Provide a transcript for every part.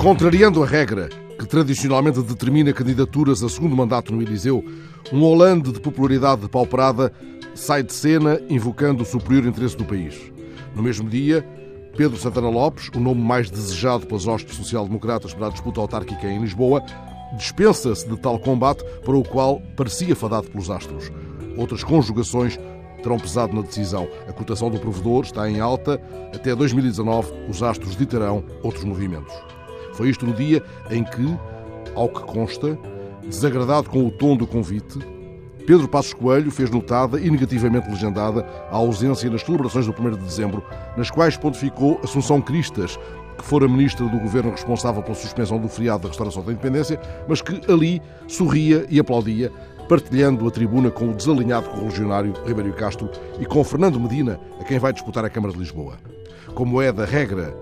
Contrariando a regra que tradicionalmente determina candidaturas a segundo mandato no Eliseu, um Hollande de popularidade depauperada sai de cena invocando o superior interesse do país. No mesmo dia, Pedro Santana Lopes, o nome mais desejado pelas hostes social-democratas para a disputa autárquica em Lisboa, dispensa-se de tal combate para o qual parecia fadado pelos astros. Outras conjugações terão pesado na decisão. A cotação do provedor está em alta. Até 2019, os astros ditarão outros movimentos. Foi isto no dia em que, ao que consta, desagradado com o tom do convite, Pedro Passos Coelho fez notada e negativamente legendada a ausência nas celebrações do 1 de dezembro, nas quais pontificou Assunção Cristas, que fora ministra do governo responsável pela suspensão do feriado da restauração da independência, mas que ali sorria e aplaudia, partilhando a tribuna com o desalinhado correligionário Ribeiro Castro e com Fernando Medina, a quem vai disputar a Câmara de Lisboa. Como é da regra,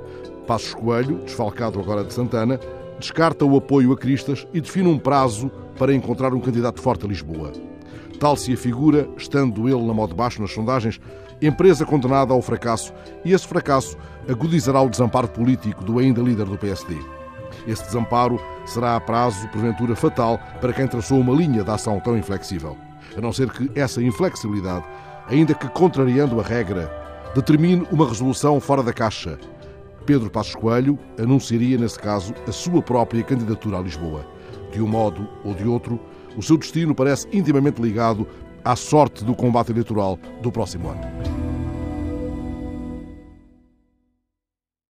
Passos Coelho, desfalcado agora de Santana, descarta o apoio a Cristas e define um prazo para encontrar um candidato forte a Lisboa. Tal se afigura, estando ele na mão de baixo nas sondagens, empresa condenada ao fracasso, e esse fracasso agudizará o desamparo político do ainda líder do PSD. Esse desamparo será a prazo, porventura, fatal para quem traçou uma linha de ação tão inflexível. A não ser que essa inflexibilidade, ainda que contrariando a regra, determine uma resolução fora da caixa. Pedro Passos Coelho anunciaria, nesse caso, a sua própria candidatura a Lisboa. De um modo ou de outro, o seu destino parece intimamente ligado à sorte do combate eleitoral do próximo ano.